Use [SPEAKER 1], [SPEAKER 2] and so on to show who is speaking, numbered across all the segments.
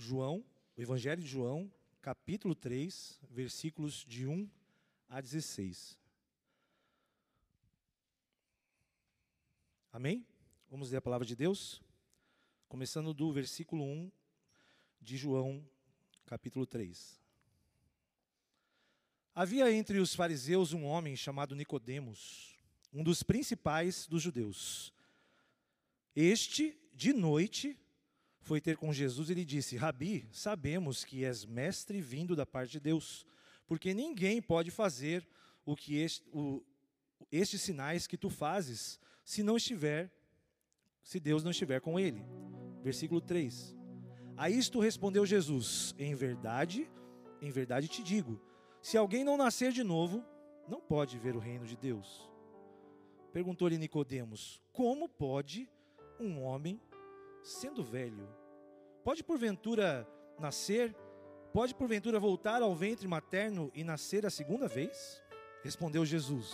[SPEAKER 1] João, o Evangelho de João, capítulo 3, versículos de 1 a 16. Amém? Vamos ler a palavra de Deus? Começando do versículo 1 de João, capítulo 3. Havia entre os fariseus um homem chamado Nicodemos, um dos principais dos judeus. Este, de noite, foi ter com Jesus e lhe disse: Rabi, sabemos que és mestre vindo da parte de Deus, porque ninguém pode fazer o que este, o, estes sinais que tu fazes, se não estiver, se Deus não estiver com ele. Versículo 3. A isto respondeu Jesus: Em verdade, em verdade te digo, se alguém não nascer de novo, não pode ver o reino de Deus. Perguntou-lhe Nicodemos: Como pode um homem sendo velho, pode porventura nascer? Pode porventura voltar ao ventre materno e nascer a segunda vez? Respondeu Jesus: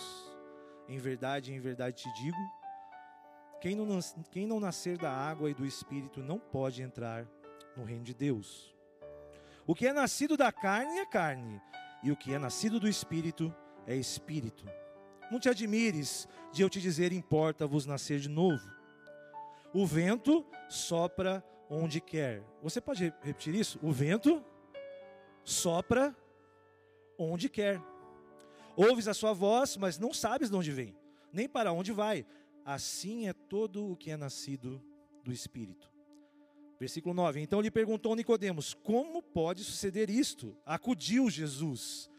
[SPEAKER 1] Em verdade, em verdade te digo, quem não, quem não nascer da água e do espírito não pode entrar no reino de Deus. O que é nascido da carne é carne, e o que é nascido do espírito é espírito. Não te admires de eu te dizer: importa-vos nascer de novo. O vento sopra onde quer. Você pode repetir isso? O vento sopra onde quer. Ouves a sua voz, mas não sabes de onde vem, nem para onde vai. Assim é todo o que é nascido do Espírito. Versículo 9. Então lhe perguntou Nicodemos: Como pode suceder isto? Acudiu Jesus.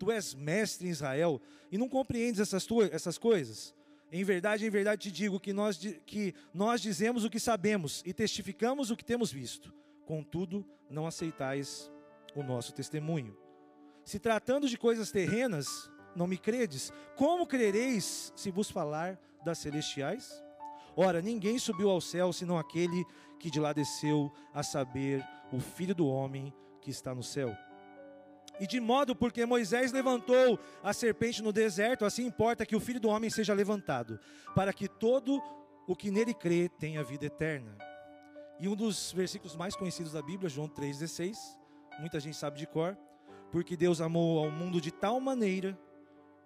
[SPEAKER 1] Tu és mestre em Israel e não compreendes essas, essas coisas? Em verdade, em verdade te digo que nós, que nós dizemos o que sabemos e testificamos o que temos visto. Contudo, não aceitais o nosso testemunho. Se tratando de coisas terrenas, não me credes, como crereis se vos falar das celestiais? Ora, ninguém subiu ao céu senão aquele que de lá desceu, a saber, o Filho do homem que está no céu. E de modo porque Moisés levantou a serpente no deserto, assim importa que o filho do homem seja levantado, para que todo o que nele crê tenha vida eterna. E um dos versículos mais conhecidos da Bíblia, João 3,16, muita gente sabe de cor, porque Deus amou ao mundo de tal maneira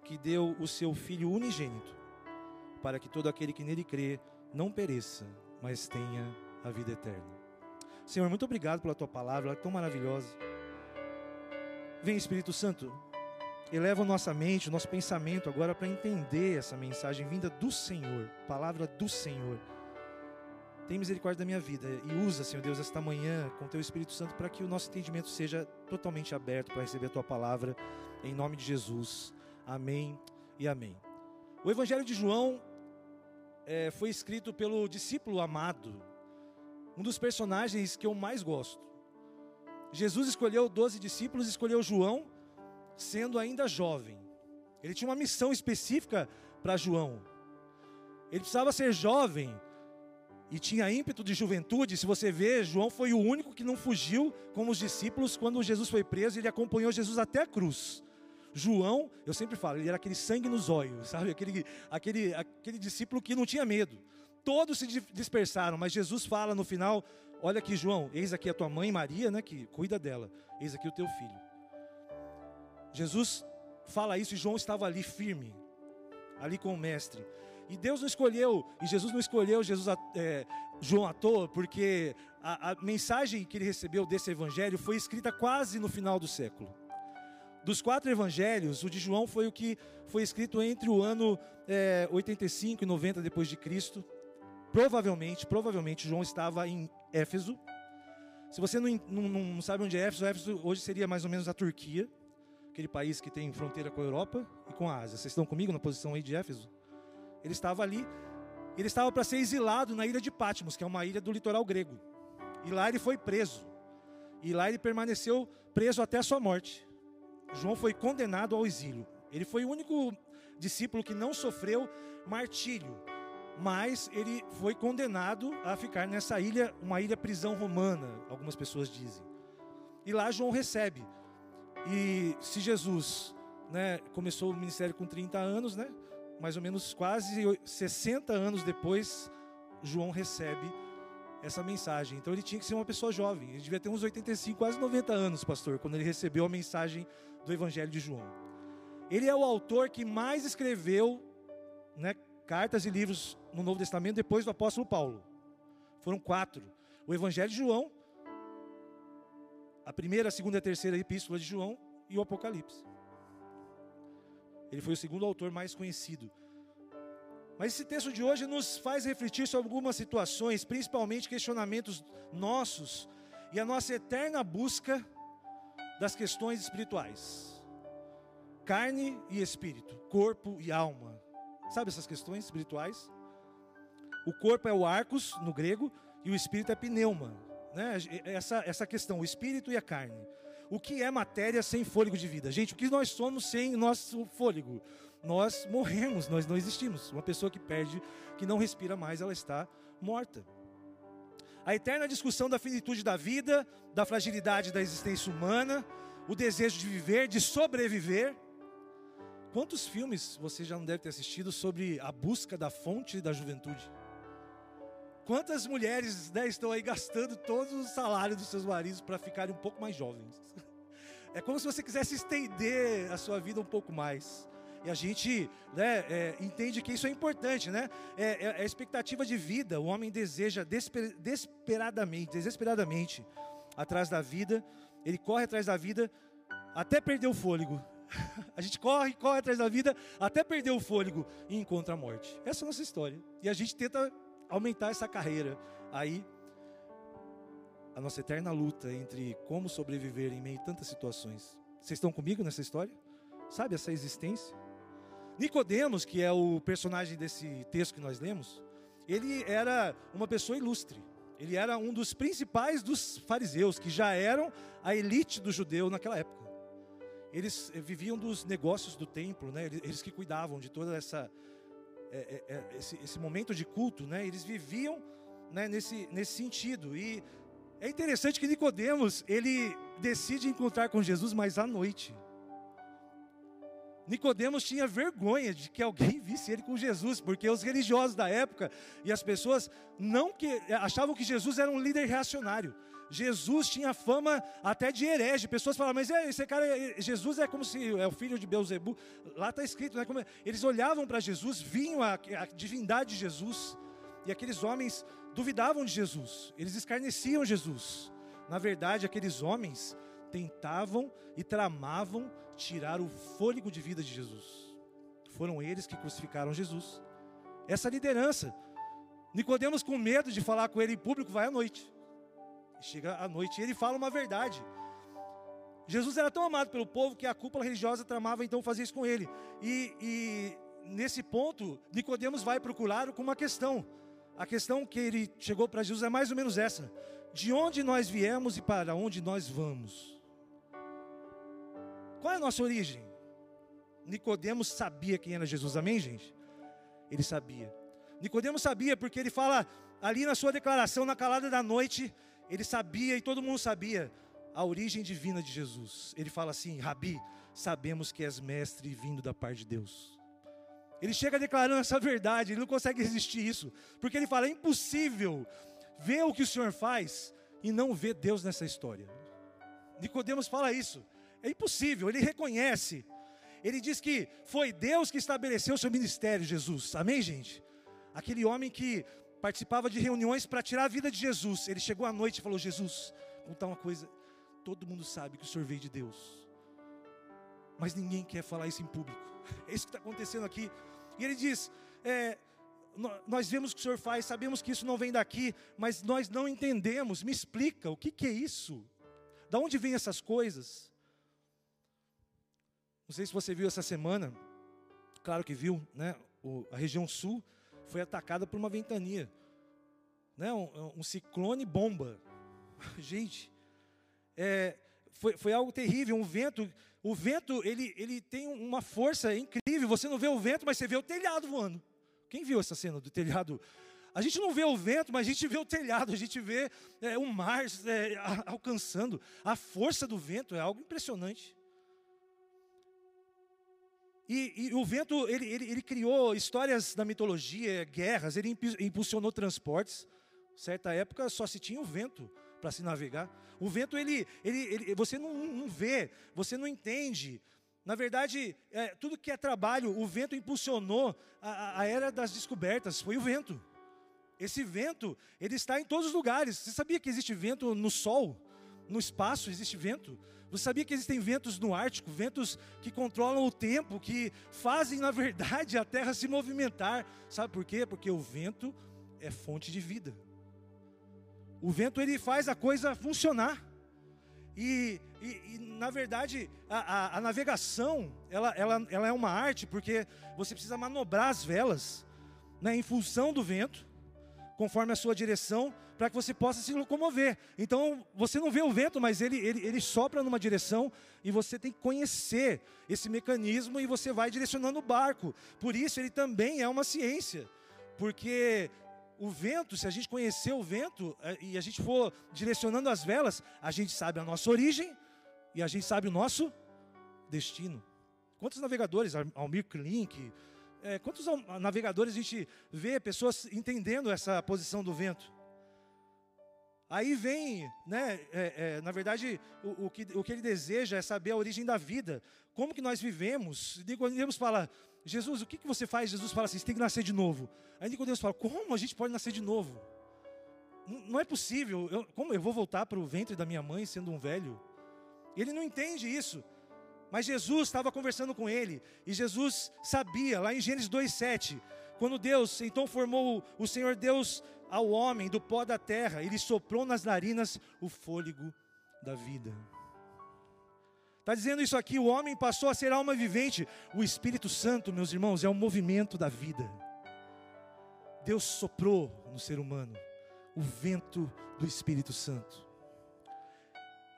[SPEAKER 1] que deu o seu Filho unigênito, para que todo aquele que nele crê não pereça, mas tenha a vida eterna. Senhor, muito obrigado pela tua palavra, ela é tão maravilhosa. Vem Espírito Santo, eleva nossa mente, nosso pensamento agora para entender essa mensagem vinda do Senhor, palavra do Senhor. Tem misericórdia da minha vida e usa, Senhor Deus, esta manhã com teu Espírito Santo para que o nosso entendimento seja totalmente aberto para receber a tua palavra, em nome de Jesus. Amém e amém. O Evangelho de João é, foi escrito pelo discípulo amado, um dos personagens que eu mais gosto. Jesus escolheu 12 discípulos, escolheu João, sendo ainda jovem. Ele tinha uma missão específica para João. Ele precisava ser jovem e tinha ímpeto de juventude. Se você vê, João foi o único que não fugiu com os discípulos quando Jesus foi preso. Ele acompanhou Jesus até a cruz. João, eu sempre falo, ele era aquele sangue nos olhos, sabe? Aquele, aquele, aquele discípulo que não tinha medo. Todos se dispersaram, mas Jesus fala no final: Olha aqui, João, eis aqui a tua mãe Maria, né, que cuida dela. Eis aqui o teu filho. Jesus fala isso e João estava ali firme, ali com o mestre. E Deus não escolheu, e Jesus não escolheu Jesus, é, João à toa, porque a, a mensagem que ele recebeu desse evangelho foi escrita quase no final do século. Dos quatro evangelhos, o de João foi o que foi escrito entre o ano é, 85 e 90 depois de Cristo. Provavelmente, provavelmente João estava em Éfeso. Se você não, não, não, sabe onde é Éfeso, Éfeso hoje seria mais ou menos a Turquia, aquele país que tem fronteira com a Europa e com a Ásia. Vocês estão comigo na posição aí de Éfeso? Ele estava ali, ele estava para ser exilado na ilha de Patmos, que é uma ilha do litoral grego. E lá ele foi preso. E lá ele permaneceu preso até a sua morte. João foi condenado ao exílio. Ele foi o único discípulo que não sofreu martírio mas ele foi condenado a ficar nessa ilha, uma ilha prisão romana, algumas pessoas dizem. E lá João recebe. E se Jesus né, começou o ministério com 30 anos, né, mais ou menos quase 60 anos depois, João recebe essa mensagem. Então ele tinha que ser uma pessoa jovem. Ele devia ter uns 85, quase 90 anos, pastor, quando ele recebeu a mensagem do Evangelho de João. Ele é o autor que mais escreveu né, cartas e livros no Novo Testamento depois do apóstolo Paulo. Foram quatro: o Evangelho de João, a primeira, a segunda e a terceira epístola de João e o Apocalipse. Ele foi o segundo autor mais conhecido. Mas esse texto de hoje nos faz refletir sobre algumas situações, principalmente questionamentos nossos e a nossa eterna busca das questões espirituais. Carne e espírito, corpo e alma. Sabe essas questões espirituais? O corpo é o arcos no grego e o espírito é pneuma. Né? Essa, essa questão, o espírito e a carne. O que é matéria sem fôlego de vida? Gente, o que nós somos sem nosso fôlego? Nós morremos, nós não existimos. Uma pessoa que perde, que não respira mais, ela está morta. A eterna discussão da finitude da vida, da fragilidade da existência humana, o desejo de viver, de sobreviver. Quantos filmes você já não deve ter assistido sobre a busca da fonte da juventude? Quantas mulheres né, estão aí gastando todos os salários dos seus maridos para ficarem um pouco mais jovens? É como se você quisesse estender a sua vida um pouco mais. E a gente né, é, entende que isso é importante, né? É, é, é, a expectativa de vida. O homem deseja desesper, desesperadamente, desesperadamente atrás da vida. Ele corre atrás da vida até perder o fôlego. A gente corre, corre atrás da vida até perder o fôlego e encontra a morte. Essa é a nossa história. E a gente tenta aumentar essa carreira. Aí, a nossa eterna luta entre como sobreviver em meio a tantas situações. Vocês estão comigo nessa história? Sabe essa existência? Nicodemos, que é o personagem desse texto que nós lemos, ele era uma pessoa ilustre. Ele era um dos principais dos fariseus, que já eram a elite do judeu naquela época. Eles eh, viviam dos negócios do templo, né? eles que cuidavam de toda essa é, é, esse, esse, momento de culto, né? Eles viviam né, nesse, nesse sentido. E é interessante que Nicodemos ele decide encontrar com Jesus, mas à noite. Nicodemos tinha vergonha de que alguém visse ele com Jesus, porque os religiosos da época e as pessoas não que achavam que Jesus era um líder reacionário. Jesus tinha fama até de herege. Pessoas falavam, mas é, esse cara, Jesus é como se é o filho de Beuzebu. Lá está escrito, né? Como, eles olhavam para Jesus, vinham a, a divindade de Jesus, e aqueles homens duvidavam de Jesus, eles escarneciam Jesus. Na verdade, aqueles homens tentavam e tramavam tirar o fôlego de vida de Jesus. Foram eles que crucificaram Jesus. Essa liderança. Nicodemos com medo de falar com ele em público, vai à noite. Chega à noite e ele fala uma verdade. Jesus era tão amado pelo povo que a cúpula religiosa tramava então fazer isso com ele. E, e nesse ponto, Nicodemos vai procurá-lo com uma questão. A questão que ele chegou para Jesus é mais ou menos essa: de onde nós viemos e para onde nós vamos? Qual é a nossa origem? Nicodemos sabia quem era Jesus, amém, gente? Ele sabia. Nicodemos sabia porque ele fala ali na sua declaração na calada da noite, ele sabia e todo mundo sabia a origem divina de Jesus. Ele fala assim: Rabi, sabemos que és mestre vindo da parte de Deus. Ele chega declarando essa verdade, ele não consegue resistir isso, porque ele fala: é impossível ver o que o Senhor faz e não ver Deus nessa história. Nicodemos fala isso. É impossível, ele reconhece. Ele diz que foi Deus que estabeleceu o seu ministério, Jesus. Amém, gente? Aquele homem que participava de reuniões para tirar a vida de Jesus. Ele chegou à noite e falou: Jesus, contar uma coisa. Todo mundo sabe que o Senhor veio de Deus, mas ninguém quer falar isso em público. É isso que está acontecendo aqui. E ele diz: é, nós vemos o que o Senhor faz, sabemos que isso não vem daqui, mas nós não entendemos. Me explica o que, que é isso? Da onde vêm essas coisas? Não sei se você viu essa semana, claro que viu, né? O, a região sul foi atacada por uma ventania, né? um, um ciclone bomba. Gente, é, foi, foi algo terrível, um vento. O vento ele, ele tem uma força incrível. Você não vê o vento, mas você vê o telhado voando. Quem viu essa cena do telhado? A gente não vê o vento, mas a gente vê o telhado, a gente vê é, o mar é, alcançando. A força do vento é algo impressionante. E, e, o vento, ele, ele, ele, criou histórias da mitologia, guerras, ele impulsionou transportes. Certa época só se tinha o vento para se navegar. O vento, ele, ele, ele você não, não, vê, você não entende. Na verdade, é, tudo que é trabalho, o vento impulsionou a, a era das descobertas, foi o vento. Esse vento, ele está em todos os lugares. Você sabia que existe vento no sol? No espaço existe vento? Você sabia que existem ventos no Ártico, ventos que controlam o tempo, que fazem, na verdade, a Terra se movimentar? Sabe por quê? Porque o vento é fonte de vida. O vento ele faz a coisa funcionar. E, e, e na verdade, a, a, a, navegação, ela, ela, ela é uma arte, porque você precisa manobrar as velas né, em função do vento, conforme a sua direção, para que você possa se locomover. Então, você não vê o vento, mas ele, ele, ele sopra numa direção e você tem que conhecer esse mecanismo e você vai direcionando o barco. Por isso, ele também é uma ciência, porque o vento, se a gente conhecer o vento é, e a gente for direcionando as velas, a gente sabe a nossa origem e a gente sabe o nosso destino. Quantos navegadores, Almir Klink, é, quantos navegadores a gente vê pessoas entendendo essa posição do vento? Aí vem, né, é, é, na verdade, o, o, que, o que ele deseja é saber a origem da vida, como que nós vivemos. Nicodemos fala, Jesus, o que, que você faz? Jesus fala assim, você tem que nascer de novo. Aí Nicodemos fala, como a gente pode nascer de novo? Não, é possível, eu, como eu vou voltar para o ventre da minha mãe sendo um velho? Ele não entende isso. Mas Jesus estava conversando com ele, e Jesus sabia, lá em Gênesis 2,7, quando Deus então formou o Senhor Deus ao homem do pó da terra, ele soprou nas narinas o fôlego da vida. Está dizendo isso aqui: o homem passou a ser alma vivente. O Espírito Santo, meus irmãos, é o movimento da vida. Deus soprou no ser humano o vento do Espírito Santo.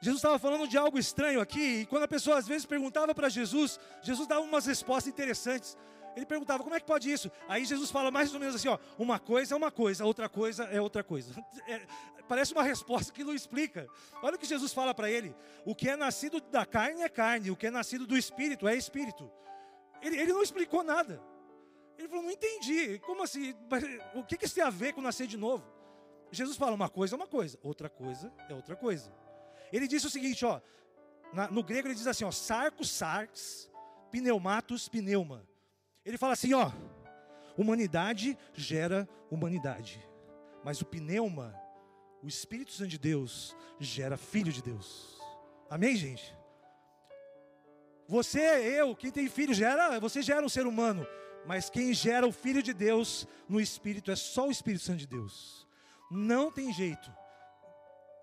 [SPEAKER 1] Jesus estava falando de algo estranho aqui, e quando a pessoa às vezes perguntava para Jesus, Jesus dava umas respostas interessantes. Ele perguntava, como é que pode isso? Aí Jesus fala mais ou menos assim, ó, uma coisa é uma coisa, outra coisa é outra coisa. É, parece uma resposta que não explica. Olha o que Jesus fala para ele: o que é nascido da carne é carne, o que é nascido do espírito é espírito. Ele, ele não explicou nada. Ele falou, não entendi. Como assim? O que, que isso tem a ver com nascer de novo? Jesus fala, uma coisa é uma coisa, outra coisa é outra coisa. Ele disse o seguinte, ó, na, no grego ele diz assim, ó, sarcos, sarx, pneumatos, pneuma. Ele fala assim, ó, humanidade gera humanidade, mas o pneuma, o Espírito Santo de Deus, gera filho de Deus. Amém, gente? Você, eu, quem tem filho gera, você gera um ser humano, mas quem gera o filho de Deus no Espírito é só o Espírito Santo de Deus. Não tem jeito.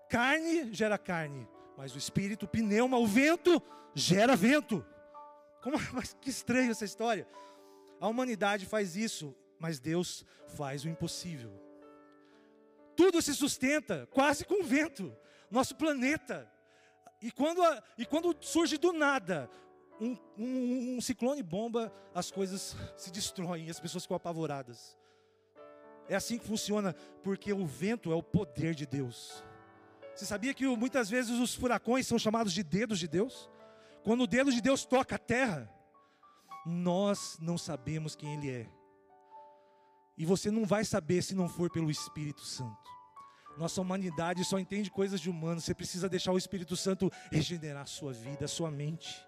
[SPEAKER 1] Carne gera carne, mas o Espírito, o pneuma, o vento gera vento. Como, mas que estranho essa história. A humanidade faz isso, mas Deus faz o impossível. Tudo se sustenta quase com o vento, nosso planeta. E quando, e quando surge do nada um, um, um ciclone bomba, as coisas se destroem, as pessoas ficam apavoradas. É assim que funciona, porque o vento é o poder de Deus. Você sabia que muitas vezes os furacões são chamados de dedos de Deus? Quando o dedo de Deus toca a terra, nós não sabemos quem Ele é. E você não vai saber se não for pelo Espírito Santo. Nossa humanidade só entende coisas de humano. Você precisa deixar o Espírito Santo regenerar a sua vida, a sua mente.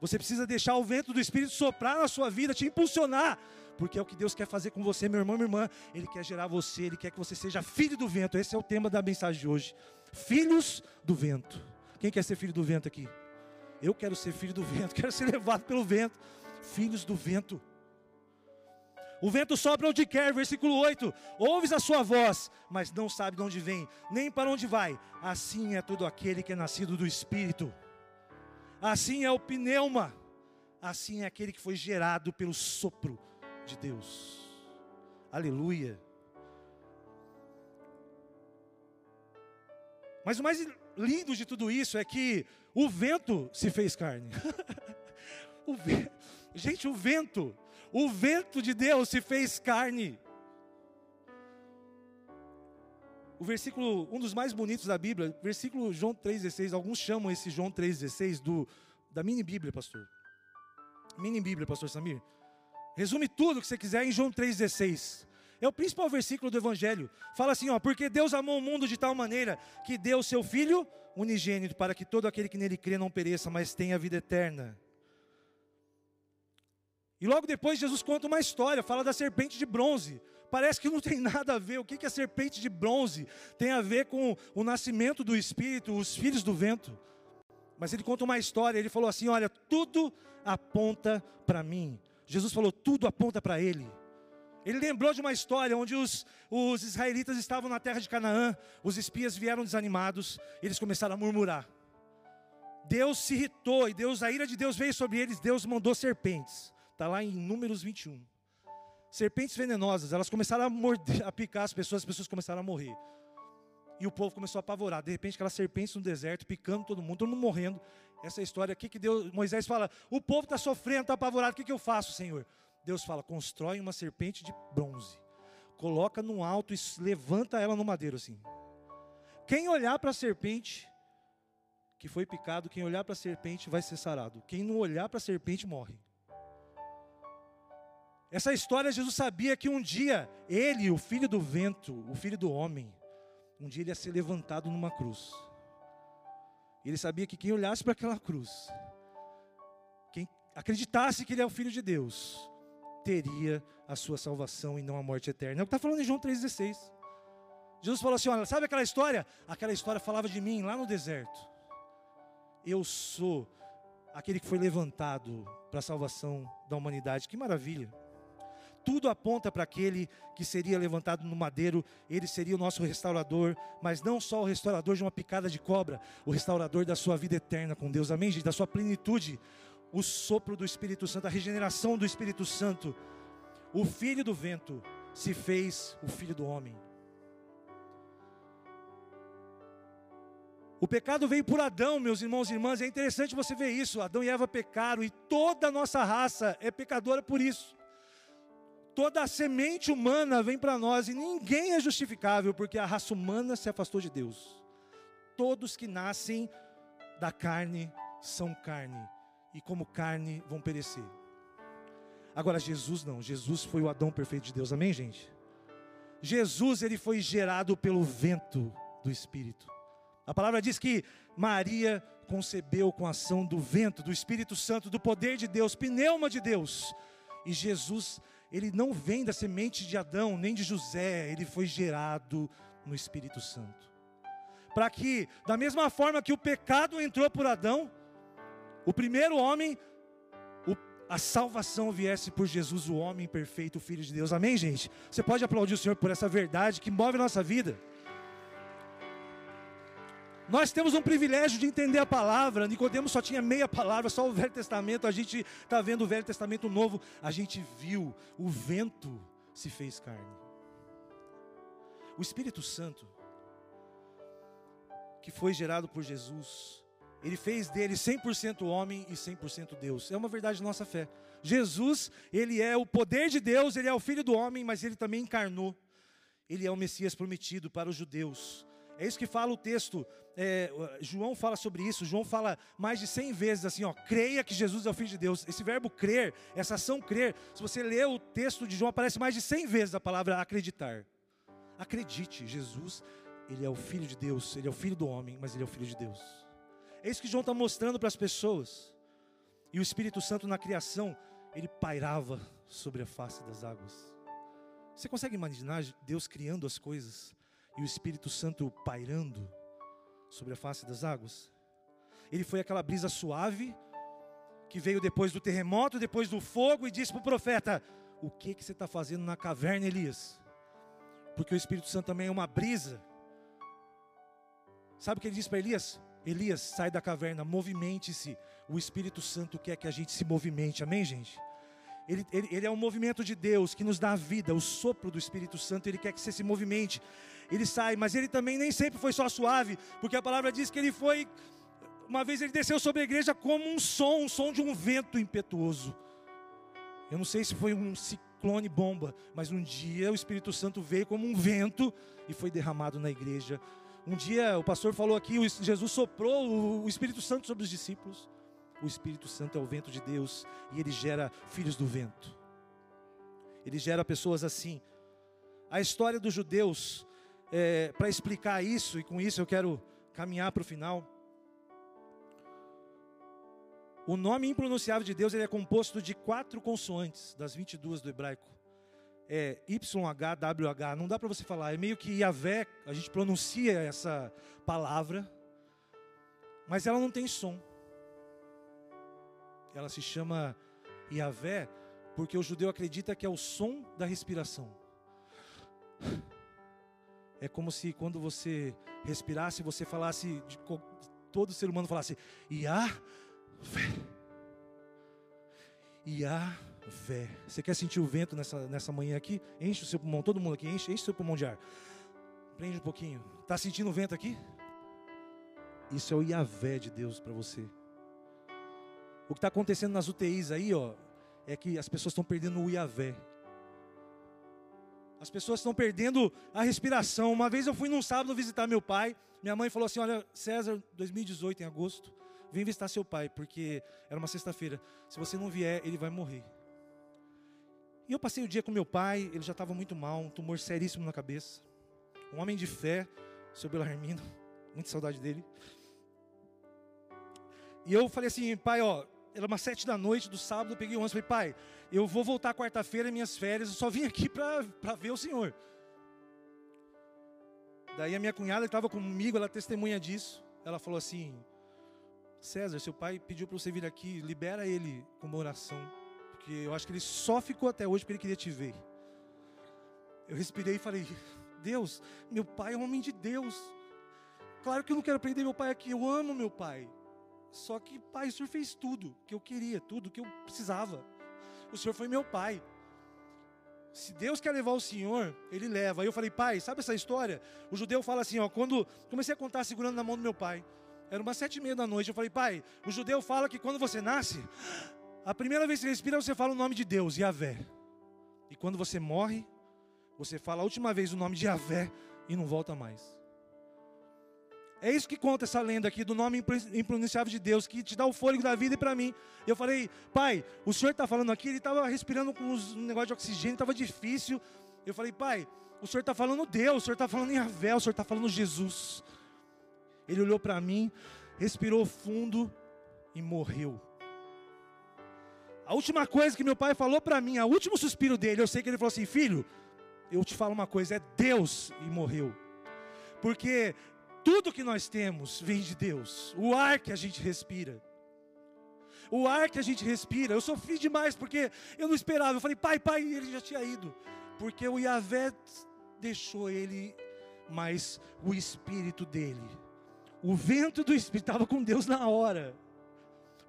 [SPEAKER 1] Você precisa deixar o vento do Espírito soprar na sua vida, te impulsionar. Porque é o que Deus quer fazer com você, meu irmão, minha irmã. Ele quer gerar você, Ele quer que você seja filho do vento. Esse é o tema da mensagem de hoje. Filhos do vento. Quem quer ser filho do vento aqui? Eu quero ser filho do vento, quero ser levado pelo vento filhos do vento. O vento sopra onde quer, versículo 8. Ouves a sua voz, mas não sabe de onde vem, nem para onde vai. Assim é todo aquele que é nascido do Espírito. Assim é o pneuma. Assim é aquele que foi gerado pelo sopro de Deus. Aleluia. Mas o mais lindo de tudo isso é que o vento se fez carne. o Gente, o vento, o vento de Deus se fez carne. O versículo, um dos mais bonitos da Bíblia, versículo João 3,16. Alguns chamam esse João 3,16 do, da mini Bíblia, pastor. Mini Bíblia, pastor Samir. Resume tudo que você quiser em João 3,16. É o principal versículo do Evangelho. Fala assim, ó, porque Deus amou o mundo de tal maneira que deu o seu Filho unigênito para que todo aquele que nele crê não pereça, mas tenha vida eterna. E logo depois Jesus conta uma história, fala da serpente de bronze. Parece que não tem nada a ver. O que, que a serpente de bronze tem a ver com o nascimento do Espírito, os filhos do vento? Mas ele conta uma história, ele falou assim: olha, tudo aponta para mim. Jesus falou, tudo aponta para ele. Ele lembrou de uma história onde os, os israelitas estavam na terra de Canaã, os espias vieram desanimados, eles começaram a murmurar. Deus se irritou e Deus, a ira de Deus veio sobre eles, Deus mandou serpentes. Está lá em Números 21. Serpentes venenosas, elas começaram a, morder, a picar as pessoas, as pessoas começaram a morrer. E o povo começou a apavorar. De repente, aquelas serpentes no deserto, picando todo mundo, todo mundo morrendo. Essa história aqui que Deus, Moisés fala: o povo está sofrendo, está apavorado, o que, que eu faço, Senhor? Deus fala: constrói uma serpente de bronze, coloca no alto e levanta ela no madeiro assim. Quem olhar para a serpente que foi picado, quem olhar para a serpente vai ser sarado. Quem não olhar para a serpente morre. Essa história Jesus sabia que um dia ele, o filho do vento, o filho do homem, um dia ele ia ser levantado numa cruz. Ele sabia que quem olhasse para aquela cruz, quem acreditasse que ele é o filho de Deus, teria a sua salvação e não a morte eterna. É o que está falando em João 3,16. Jesus falou assim: olha, sabe aquela história? Aquela história falava de mim lá no deserto. Eu sou aquele que foi levantado para a salvação da humanidade. Que maravilha! Tudo aponta para aquele que seria levantado no madeiro, ele seria o nosso restaurador, mas não só o restaurador de uma picada de cobra, o restaurador da sua vida eterna com Deus, amém, gente? Da sua plenitude, o sopro do Espírito Santo, a regeneração do Espírito Santo. O filho do vento se fez o filho do homem. O pecado veio por Adão, meus irmãos e irmãs, é interessante você ver isso. Adão e Eva pecaram e toda a nossa raça é pecadora por isso toda a semente humana vem para nós e ninguém é justificável porque a raça humana se afastou de Deus. Todos que nascem da carne são carne e como carne vão perecer. Agora Jesus não, Jesus foi o Adão perfeito de Deus. Amém, gente? Jesus ele foi gerado pelo vento do Espírito. A palavra diz que Maria concebeu com a ação do vento, do Espírito Santo, do poder de Deus, pneuma de Deus. E Jesus ele não vem da semente de Adão, nem de José, ele foi gerado no Espírito Santo. Para que, da mesma forma que o pecado entrou por Adão, o primeiro homem, o, a salvação viesse por Jesus, o homem perfeito, o Filho de Deus. Amém, gente? Você pode aplaudir o Senhor por essa verdade que move a nossa vida. Nós temos um privilégio de entender a palavra. Nicodemos só tinha meia palavra, só o Velho Testamento. A gente está vendo o Velho Testamento novo. A gente viu o vento se fez carne. O Espírito Santo, que foi gerado por Jesus, ele fez dele 100% homem e 100% Deus. É uma verdade de nossa fé. Jesus, ele é o poder de Deus, ele é o filho do homem, mas ele também encarnou. Ele é o Messias prometido para os judeus. É isso que fala o texto. É, João fala sobre isso. João fala mais de 100 vezes assim: ó, creia que Jesus é o Filho de Deus. Esse verbo crer, essa ação crer, se você ler o texto de João, aparece mais de 100 vezes a palavra acreditar. Acredite, Jesus, ele é o Filho de Deus, ele é o Filho do homem, mas ele é o Filho de Deus. É isso que João está mostrando para as pessoas. E o Espírito Santo na criação, ele pairava sobre a face das águas. Você consegue imaginar Deus criando as coisas? E o Espírito Santo pairando sobre a face das águas. Ele foi aquela brisa suave que veio depois do terremoto, depois do fogo, e disse para o profeta: O que, que você está fazendo na caverna, Elias? Porque o Espírito Santo também é uma brisa. Sabe o que ele disse para Elias? Elias, sai da caverna, movimente-se. O Espírito Santo quer que a gente se movimente, amém, gente? Ele, ele, ele, é um movimento de Deus que nos dá vida, o sopro do Espírito Santo, Ele quer que você se movimente. Ele sai, mas ele também nem sempre foi só suave, porque a palavra diz que ele foi, uma vez ele desceu sobre a igreja como um som, um som de um vento impetuoso. Eu não sei se foi um ciclone bomba, mas um dia o Espírito Santo veio como um vento e foi derramado na igreja. Um dia o pastor falou aqui, Jesus soprou o Espírito Santo sobre os discípulos. O Espírito Santo é o vento de Deus e ele gera filhos do vento. Ele gera pessoas assim. a história dos judeus é, para explicar isso, e com isso eu quero caminhar para o final. O nome impronunciável de Deus ele é composto de quatro consoantes, das 22 do hebraico. É YHWH, não dá para você falar, é meio que Yahvé, a gente pronuncia essa palavra, mas ela não tem som. Ela se chama Yahvé porque o judeu acredita que é o som da respiração. É como se quando você respirasse, você falasse, todo ser humano falasse, Yahvé. Yahvé. Você quer sentir o vento nessa, nessa manhã aqui? Enche o seu pulmão, todo mundo aqui, enche, enche o seu pulmão de ar. Prende um pouquinho. Está sentindo o vento aqui? Isso é o Yahvé de Deus para você. O que está acontecendo nas UTIs aí, ó, é que as pessoas estão perdendo o Yahvé. As pessoas estão perdendo a respiração. Uma vez eu fui num sábado visitar meu pai. Minha mãe falou assim: Olha, César, 2018, em agosto, vem visitar seu pai, porque era uma sexta-feira. Se você não vier, ele vai morrer. E eu passei o dia com meu pai, ele já estava muito mal, um tumor seríssimo na cabeça. Um homem de fé, seu Belarmino, muita saudade dele. E eu falei assim, pai, ó, era umas sete da noite do sábado, eu peguei o ônibus e falei, pai, eu vou voltar quarta-feira, minhas férias, eu só vim aqui para ver o senhor. Daí a minha cunhada estava comigo, ela testemunha disso. Ela falou assim: César, seu pai pediu para você vir aqui, libera ele com uma oração. Porque eu acho que ele só ficou até hoje porque ele queria te ver. Eu respirei e falei: Deus, meu pai é um homem de Deus. Claro que eu não quero prender meu pai aqui, eu amo meu pai. Só que, pai, o Senhor fez tudo que eu queria, tudo que eu precisava. O Senhor foi meu pai. Se Deus quer levar o Senhor, Ele leva. Aí eu falei, pai, sabe essa história? O judeu fala assim, ó, quando comecei a contar segurando na mão do meu pai, era umas sete e meia da noite, eu falei, pai, o judeu fala que quando você nasce, a primeira vez que você respira, você fala o nome de Deus, Yahvé. E quando você morre, você fala a última vez o nome de Yahvé e não volta mais. É isso que conta essa lenda aqui do nome impronunciável de Deus, que te dá o fôlego da vida e para mim. Eu falei, pai, o senhor está falando aqui, ele estava respirando com um negócio de oxigênio, estava difícil. Eu falei, pai, o senhor está falando Deus, o senhor está falando em Avé, o senhor está falando Jesus. Ele olhou para mim, respirou fundo e morreu. A última coisa que meu pai falou para mim, o último suspiro dele, eu sei que ele falou assim: Filho, eu te falo uma coisa, é Deus, e morreu. Porque tudo que nós temos vem de Deus. O ar que a gente respira. O ar que a gente respira. Eu sofri demais porque eu não esperava. Eu falei, pai, pai, ele já tinha ido. Porque o Yahvé deixou ele, mas o espírito dele, o vento do espírito estava com Deus na hora.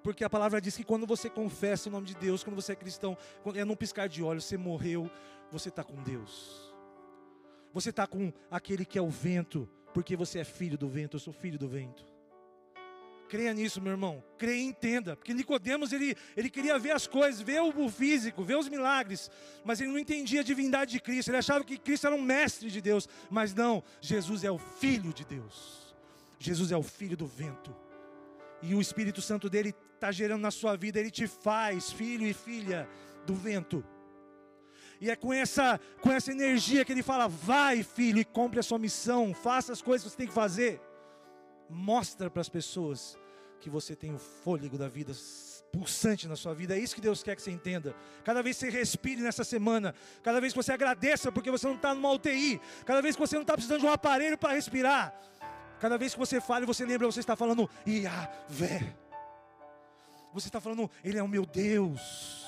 [SPEAKER 1] Porque a palavra diz que quando você confessa o nome de Deus, quando você é cristão, é num piscar de olhos, você morreu, você está com Deus. Você está com aquele que é o vento, porque você é filho do vento, eu sou filho do vento. Creia nisso, meu irmão. Creia e entenda. Porque Nicodemos ele, ele queria ver as coisas, ver o físico, ver os milagres, mas ele não entendia a divindade de Cristo. Ele achava que Cristo era um mestre de Deus, mas não. Jesus é o filho de Deus. Jesus é o filho do vento. E o Espírito Santo dele está gerando na sua vida, ele te faz filho e filha do vento. E é com essa, com essa energia que ele fala: vai, filho, e cumpre a sua missão, faça as coisas que você tem que fazer. Mostra para as pessoas que você tem o fôlego da vida pulsante na sua vida. É isso que Deus quer que você entenda. Cada vez que você respire nessa semana, cada vez que você agradeça porque você não está numa UTI, cada vez que você não está precisando de um aparelho para respirar, cada vez que você fala e você lembra, você está falando Iavé. Você está falando, Ele é o meu Deus,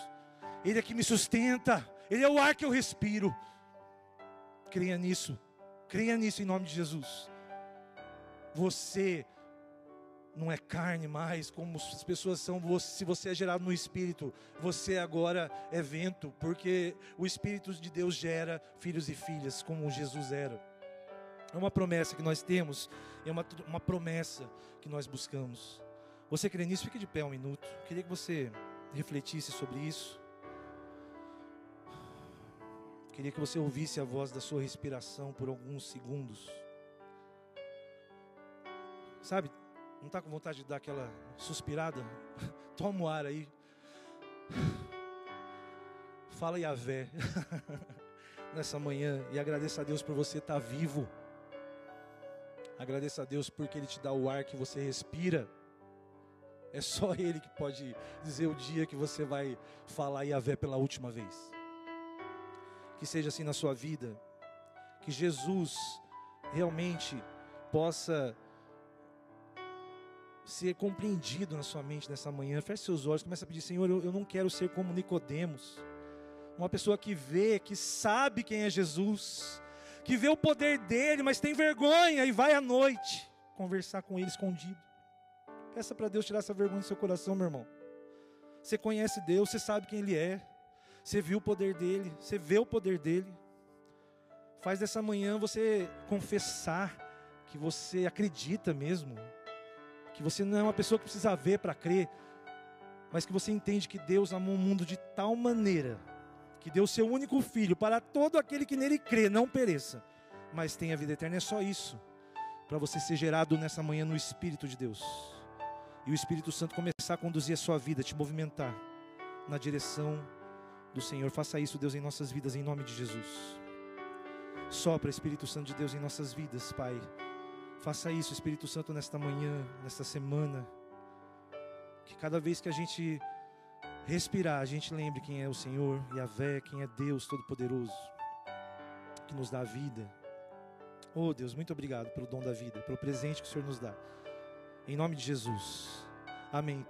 [SPEAKER 1] Ele é que me sustenta. Ele é o ar que eu respiro. Creia nisso. Creia nisso em nome de Jesus. Você não é carne mais, como as pessoas são. se você é gerado no Espírito, você agora é vento, porque o Espírito de Deus gera filhos e filhas, como Jesus era. É uma promessa que nós temos, é uma, uma promessa que nós buscamos. Você crê nisso? Fique de pé um minuto. Queria que você refletisse sobre isso. Queria que você ouvisse a voz da sua respiração por alguns segundos. Sabe, não está com vontade de dar aquela suspirada? Toma o ar aí. Fala Yahvé. nessa manhã e agradeça a Deus por você estar vivo. Agradeça a Deus porque Ele te dá o ar que você respira. É só Ele que pode dizer o dia que você vai falar Yahvé pela última vez. Que seja assim na sua vida. Que Jesus realmente possa ser compreendido na sua mente nessa manhã. Feche seus olhos, comece a pedir, Senhor, eu, eu não quero ser como Nicodemos, uma pessoa que vê, que sabe quem é Jesus, que vê o poder dele, mas tem vergonha e vai à noite conversar com ele escondido. Peça para Deus tirar essa vergonha do seu coração, meu irmão. Você conhece Deus, você sabe quem Ele é, você viu o poder dele, você vê o poder dele. Faz dessa manhã você confessar que você acredita mesmo, que você não é uma pessoa que precisa ver para crer, mas que você entende que Deus amou o mundo de tal maneira que deu seu único filho para todo aquele que nele crê, não pereça, mas tenha vida eterna. É só isso, para você ser gerado nessa manhã no Espírito de Deus e o Espírito Santo começar a conduzir a sua vida, te movimentar na direção do Senhor. Faça isso, Deus, em nossas vidas, em nome de Jesus. Sopra, Espírito Santo de Deus, em nossas vidas, Pai. Faça isso, Espírito Santo, nesta manhã, nesta semana. Que cada vez que a gente respirar, a gente lembre quem é o Senhor, e a Vé, quem é Deus Todo-Poderoso, que nos dá a vida. Oh Deus, muito obrigado pelo dom da vida, pelo presente que o Senhor nos dá. Em nome de Jesus. Amém.